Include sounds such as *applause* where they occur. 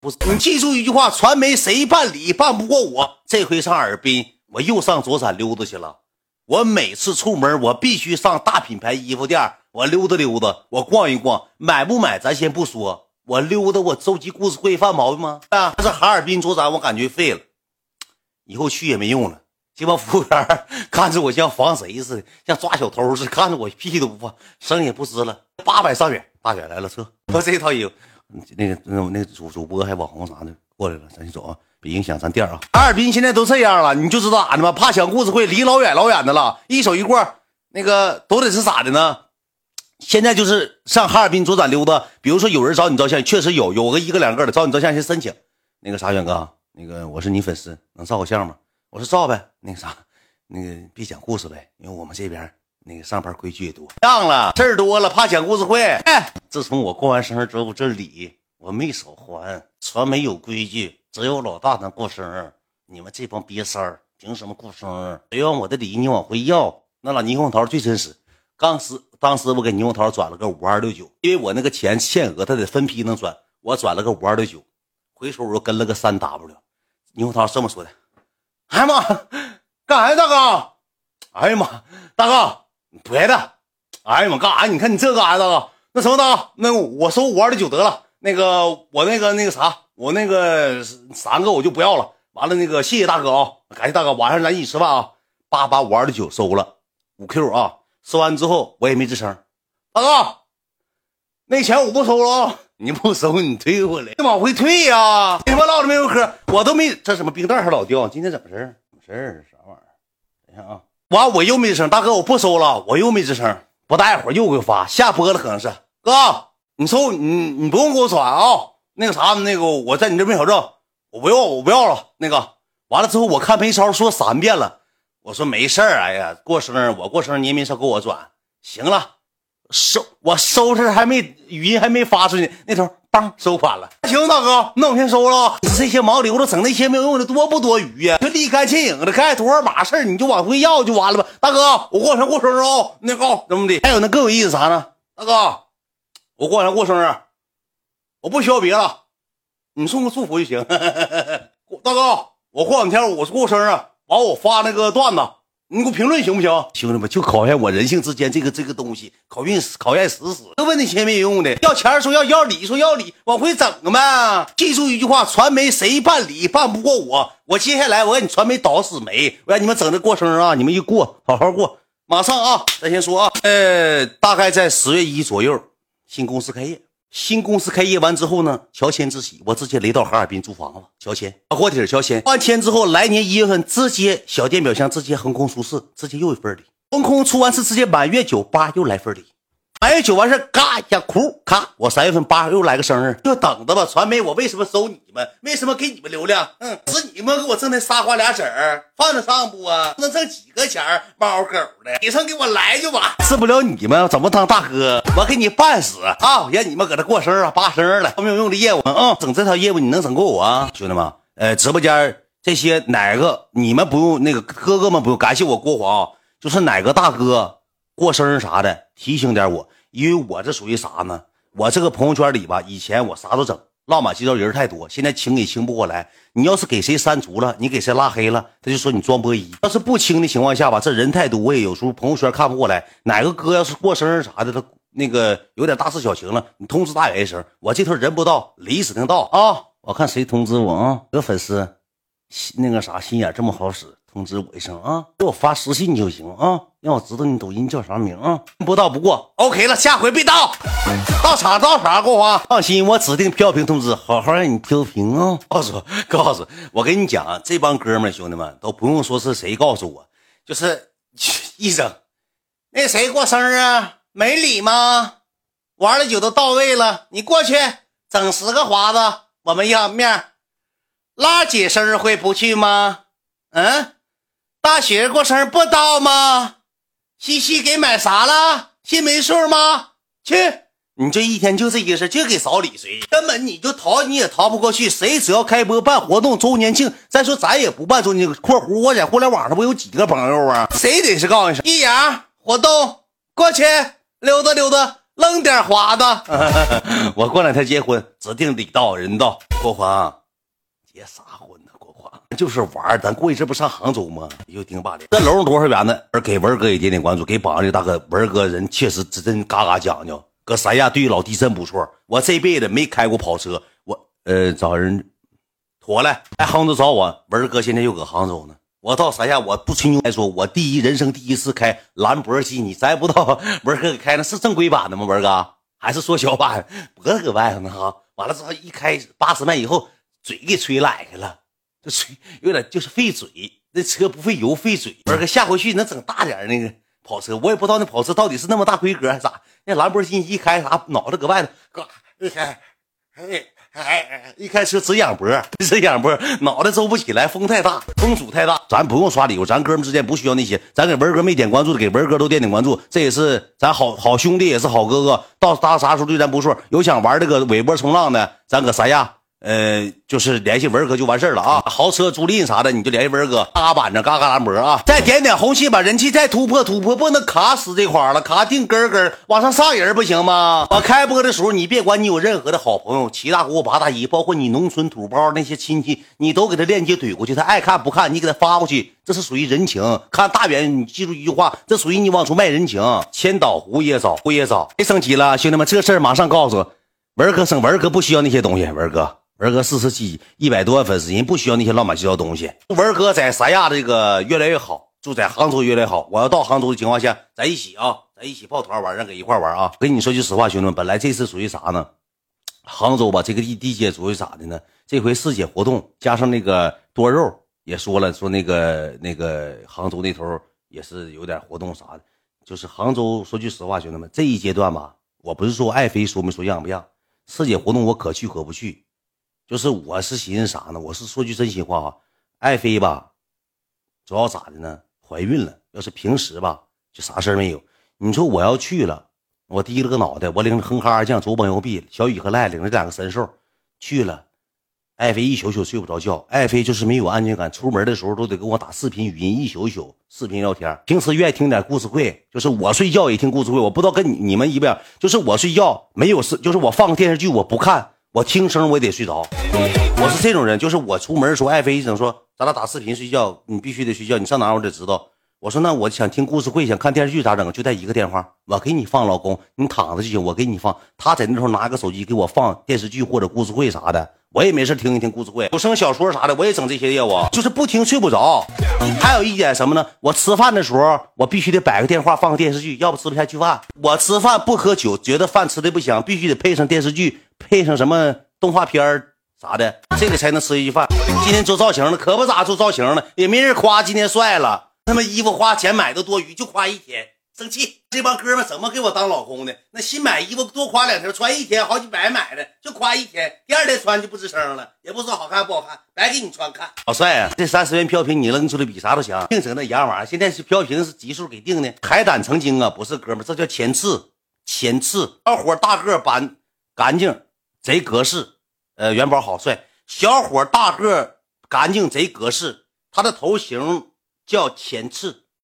不是，你记住一句话：传媒谁办理办不过我。这回上哈尔滨，我又上左闪溜达去了。我每次出门，我必须上大品牌衣服店，我溜达溜达，我逛一逛，买不买咱先不说，我溜达我收集故事会犯毛病吗？啊，这哈尔滨左闪，我感觉废了，以后去也没用了。这帮服务员看着我像防贼似的，像抓小偷似的，看着我屁都不放，声也不吱了。八百上远，大远来了，撤。我这套衣服，那个那那主主播还网红啥的过来了，咱先走啊。别影响咱店啊！哈尔滨现在都这样了，你就知道咋的吗？怕讲故事会，离老远老远的了，一手一过，那个都得是咋的呢？现在就是上哈尔滨左转溜达，比如说有人找你照相，确实有，有个一个两个的找你照相，先申请。那个啥，远哥，那个我是你粉丝，能照个相吗？我说照呗。那个啥，那个别讲故事呗，因为我们这边那个上班规矩也多，样了事儿多了，怕讲故事会。哎，自从我过完生日之后，这礼我没少还。传媒有规矩。只有老大能过生日，你们这帮瘪三儿凭什么过生日？谁要我的礼，你往回要。那老猕猴桃最真实，当时当时我给猕猴桃转了个五二六九，因为我那个钱限额，他得分批能转，我转了个五二六九，回头我又跟了个三 W。猕猴桃这么说的：“哎呀妈，干啥呀，大哥？哎呀妈，大哥，别的。哎呀妈，干啥？你看你这干啥，大哥？那什么，大哥，那我收五二的九得了。那个我那个那个啥。”我那个三个我就不要了，完了那个谢谢大哥啊，感谢大哥，晚上咱一起吃饭啊，八八五二的九收了五 Q 啊，收完之后我也没吱声，大哥，那钱我不收了啊，你不收你退回来，你往回退呀，你他妈唠的没有嗑，我都没这什么冰袋还老掉，今天怎么事儿？怎么事儿？啥玩意儿？等一下啊，完我又没吱声，大哥我不收了，我又没吱声，不大一会儿又给我发下播了，可能是哥，你收你你不用给我转啊。那个啥，那个我在你这没小证，我不要，我不要了。那个完了之后，我看梅超说三遍了，我说没事儿。哎呀，过生日我过生日，你也没少给我转。行了，收我收拾还没语音还没发出去，那头梆收款了。行，大哥，那我先收了。这些毛流子整那些没有用的多不多余呀？就立竿见影的，该多少码事你就往回要就完了吧。大哥，我过两天过生日哦，那个怎么的？还有那更有意思啥呢？大哥，我过两天过生日。我不需要别的，你送个祝福就行。*laughs* 大哥，我过两天我过生日，完我发那个段子，你给我评论行不行？兄弟们，就考验我人性之间这个这个东西，考验考验死死。这问那些没用的，要钱说要要礼说要礼，往回整呗。记住一句话：传媒谁办理办不过我。我接下来我让你传媒倒死霉，我让你们整这过生日啊！你们一过好好过，马上啊！咱先说啊，呃，大概在十月一左右，新公司开业。新公司开业完之后呢，乔迁之喜，我直接雷到哈尔滨租房子，乔迁，大锅底乔迁，换迁之后，来年一月份直接小电表箱，直接横空出世，直接又一份礼，横空出完世，直接满月酒吧又来份礼。满月酒完事嘎一下，哭咔！我三月份八又来个生日，就等着吧。传媒，我为什么收你们？为什么给你们流量？嗯，是你们给我挣那仨瓜俩子儿，犯得上不啊？能挣几个钱猫狗的，你上给我来就完。治不了你们，怎么当大哥？我给你办死啊！让你们搁这过生日，八生日了，没有用的业务啊！整这套业务你能整过我啊，兄弟们？呃，直播间这些哪个你们不用那个哥哥们不用感谢我郭黄，就是哪个大哥。过生日啥的，提醒点我，因为我这属于啥呢？我这个朋友圈里吧，以前我啥都整，乱码七糟人太多，现在清也清不过来。你要是给谁删除了，你给谁拉黑了，他就说你装波一。要是不清的情况下吧，这人太多，我也有时候朋友圈看不过来。哪个哥要是过生日啥的，他那个有点大事小情了，你通知大远一声，我这头人不到，礼指定到啊！我看谁通知我啊？有粉丝，那个啥心眼这么好使。通知我一声啊，给我发私信就行啊，让我知道你抖音叫啥名啊。不到不过，OK 了，下回别到，到场到场给我发。放心，我指定飘屏通知，好好让你飘屏啊。告诉告诉我跟你讲，这帮哥们兄弟们都不用说是谁告诉我，就是 *laughs* 一整，那谁过生日没礼吗？玩的酒都到位了，你过去整十个华子，我们要面。拉姐生日会不去吗？嗯。大雪过生日不到吗？西西给买啥了？心没数吗？去，你这一天就这些事，就给扫理谁？根本你就逃你也逃不过去。谁只要开播办活动周年庆，再说咱也不办周年。括弧我在互联网上不有几个朋友啊？谁得是告诉你，一阳活动过去溜达溜达，扔点花子。*laughs* 我过两天结婚，指定礼到人到。国华，结啥婚就是玩咱过一阵不上杭州吗？又顶把的。这楼多少元呢？给文哥也点点关注，给榜上这大哥文哥人确实真嘎嘎讲究，搁三亚对老弟真不错。我这辈子没开过跑车，我呃找人妥了来杭州找我。文哥现在又搁杭州呢。我到三亚，我不吹牛来说，我第一人生第一次开兰博基尼，咱也不知道 *laughs* 文哥给开的是正规版的吗？文哥还是缩小版？脖子搁外头呢哈。完了之后一开八十迈以后，嘴给吹来开了，就 *laughs* 吹有点就是费嘴。那车不费油费嘴。文哥下回去能整大点那个跑车，我也不知道那跑车到底是那么大规格还是咋。那兰博基尼一开啥脑袋搁外头，嘎一开，哎。哎，一开车直仰脖，直仰脖，脑袋周不起来，风太大，风阻太大。咱不用刷礼物，咱哥们之间不需要那些。咱给文哥没点关注的，给文哥都点点关注，这也是咱好好兄弟，也是好哥哥。到他啥时候对咱不错，有想玩这个尾波冲浪的，咱搁三亚。呃，就是联系文哥就完事了啊！豪车租赁啥的，你就联系文哥。嘎嘎板正，嘎嘎兰博啊！再点点红心，把人气再突破突破，不能卡死这块了，卡定根根往上上人不行吗？我开播的时候，你别管你有任何的好朋友，七大姑八大姨，包括你农村土包那些亲戚，你都给他链接怼过去，他爱看不看，你给他发过去，这是属于人情。看大远，你记住一句话，这属于你往出卖人情。千岛湖也早，湖也早，别生气了，兄弟们，这事儿马上告诉文哥生，文哥不需要那些东西，文哥。文哥四十七一百多万粉丝，人不需要那些乱七八糟东西。文哥在三亚这个越来越好，就在杭州越来越好。我要到杭州的情况下，咱一起啊，咱一起抱团玩，让搁一块玩啊。跟你说句实话，兄弟们，本来这次属于啥呢？杭州吧，这个地地界属于咋的呢？这回四姐活动加上那个多肉也说了，说那个那个杭州那头也是有点活动啥的。就是杭州说句实话，兄弟们，这一阶段吧，我不是说爱妃说没说让不让，四姐活动我可去可不去。就是我是寻思啥呢？我是说句真心话啊，爱妃吧，主要咋的呢？怀孕了。要是平时吧，就啥事儿没有。你说我要去了，我低了个脑袋，我领着哼哈二将、左膀右臂、小雨和赖领着两个神兽去了。爱妃一宿宿睡不着觉，爱妃就是没有安全感，出门的时候都得跟我打视频语音，一宿宿视频聊天。平时愿意听点故事会，就是我睡觉也听故事会。我不知道跟你你们一不一样，就是我睡觉没有事，就是我放个电视剧我不看。我听声我也得睡着，我是这种人，就是我出门的时候，爱妃一整说咱俩打视频睡觉，你必须得睡觉，你上哪我得知道。我说那我想听故事会，想看电视剧咋整？就带一个电话，我给你放，老公你躺着就行，我给你放。他在那时候拿个手机给我放电视剧或者故事会啥的，我也没事听一听故事会，有声小说啥的，我也整这些业务，就是不听睡不着。还有一点什么呢？我吃饭的时候，我必须得摆个电话放个电视剧，要不吃不下去饭。我吃饭不喝酒，觉得饭吃的不香，必须得配上电视剧。配上什么动画片啥的，这个才能吃一句饭。今天做造型了，可不咋做造型了，也没人夸今天帅了。他妈衣服花钱买的多余，就夸一天，生气。这帮哥们怎么给我当老公的？那新买衣服多夸两条，穿一天好几百买的，就夸一天，第二天穿就不吱声了，也不说好看不好看，白给你穿看。好帅啊！这三十元飘屏你扔出来比啥都强，净整那洋玩意儿。现在是飘屏是级数给定的。海胆成精啊，不是哥们，这叫前刺，前刺。小伙大个板干净。贼格式，呃，元宝好帅，小伙大个，干净，贼格式。他的头型叫前刺。